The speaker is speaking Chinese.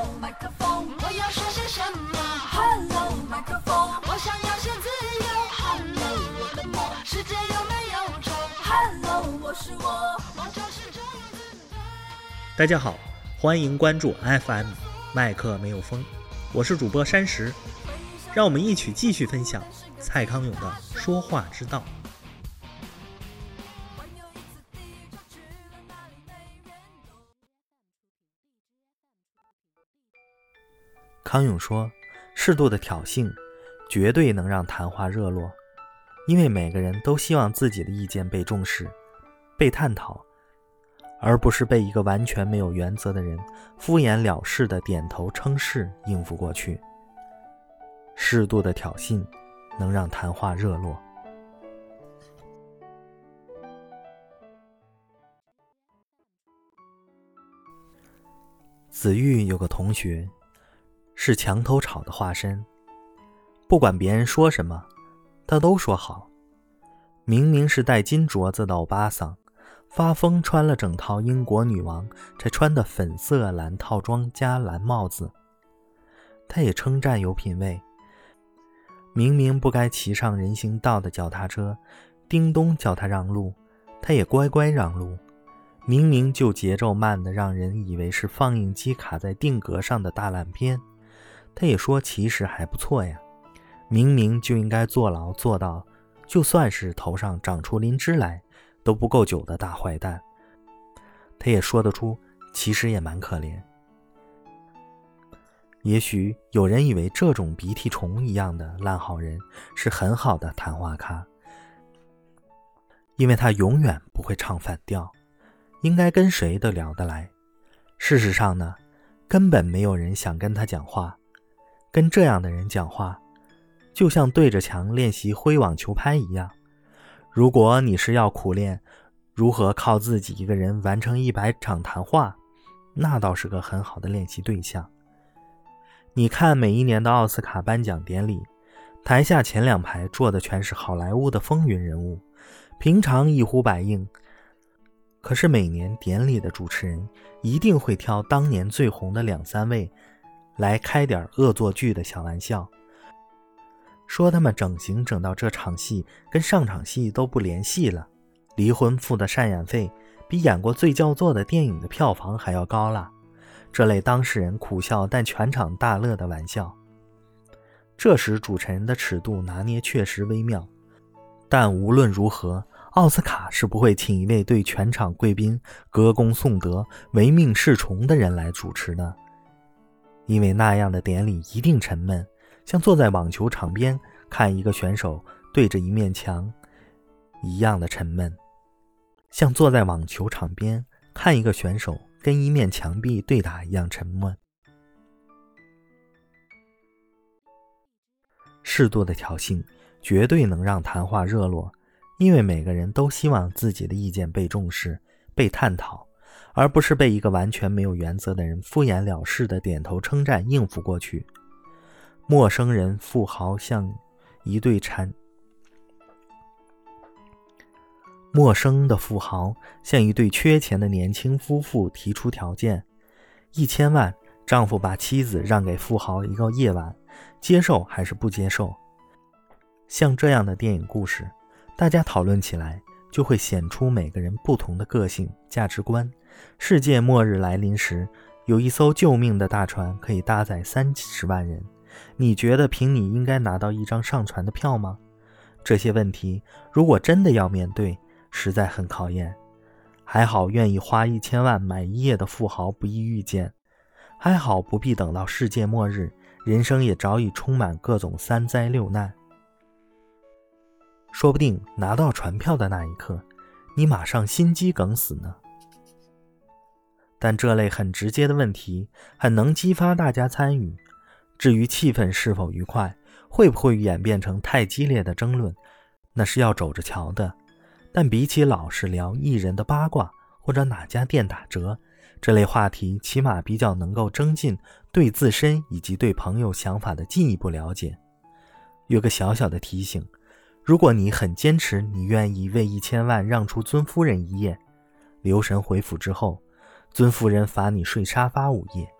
Hello，麦克风，我要说些什么？Hello，麦克风，我想要些自由。Hello，我的梦，世界有没有虫？Hello，我是我，梦就是这样子。大家好，欢迎关注 FM 麦克没有风，我是主播山石，让我们一起继续分享蔡康永的说话之道。康永说：“适度的挑衅，绝对能让谈话热络，因为每个人都希望自己的意见被重视、被探讨，而不是被一个完全没有原则的人敷衍了事的点头称是应付过去。适度的挑衅，能让谈话热络。”子玉有个同学，是墙头草的化身。不管别人说什么，他都说好。明明是戴金镯子的欧巴桑，发疯穿了整套英国女王才穿的粉色蓝套装加蓝帽子，他也称赞有品位。明明不该骑上人行道的脚踏车，叮咚叫他让路，他也乖乖让路。明明就节奏慢的让人以为是放映机卡在定格上的大烂片，他也说其实还不错呀。明明就应该坐牢坐到，就算是头上长出灵芝来都不够久的大坏蛋，他也说得出其实也蛮可怜。也许有人以为这种鼻涕虫一样的烂好人是很好的谈话咖，因为他永远不会唱反调。应该跟谁都聊得来。事实上呢，根本没有人想跟他讲话。跟这样的人讲话，就像对着墙练习挥网球拍一样。如果你是要苦练如何靠自己一个人完成一百场谈话，那倒是个很好的练习对象。你看每一年的奥斯卡颁奖典礼，台下前两排坐的全是好莱坞的风云人物，平常一呼百应。可是每年典礼的主持人一定会挑当年最红的两三位，来开点恶作剧的小玩笑，说他们整形整到这场戏跟上场戏都不联系了，离婚付的赡养费比演过最叫座的电影的票房还要高了。这类当事人苦笑但全场大乐的玩笑，这时主持人的尺度拿捏确实微妙，但无论如何。奥斯卡是不会请一位对全场贵宾歌功颂德、唯命是从的人来主持的，因为那样的典礼一定沉闷，像坐在网球场边看一个选手对着一面墙一样的沉闷，像坐在网球场边看一个选手跟一面墙壁对打一样沉闷。适度的挑衅绝对能让谈话热络。因为每个人都希望自己的意见被重视、被探讨，而不是被一个完全没有原则的人敷衍了事的点头称赞应付过去。陌生人、富豪像一对缠，陌生的富豪向一对缺钱的年轻夫妇提出条件：一千万，丈夫把妻子让给富豪一个夜晚，接受还是不接受？像这样的电影故事。大家讨论起来，就会显出每个人不同的个性、价值观。世界末日来临时，有一艘救命的大船可以搭载三十万人。你觉得凭你应该拿到一张上船的票吗？这些问题，如果真的要面对，实在很考验。还好，愿意花一千万买一夜的富豪不易遇见。还好，不必等到世界末日，人生也早已充满各种三灾六难。说不定拿到船票的那一刻，你马上心肌梗死呢。但这类很直接的问题，很能激发大家参与。至于气氛是否愉快，会不会演变成太激烈的争论，那是要走着瞧的。但比起老是聊艺人的八卦或者哪家店打折这类话题，起码比较能够增进对自身以及对朋友想法的进一步了解。有个小小的提醒。如果你很坚持，你愿意为一千万让出尊夫人一夜，留神回府之后，尊夫人罚你睡沙发午夜。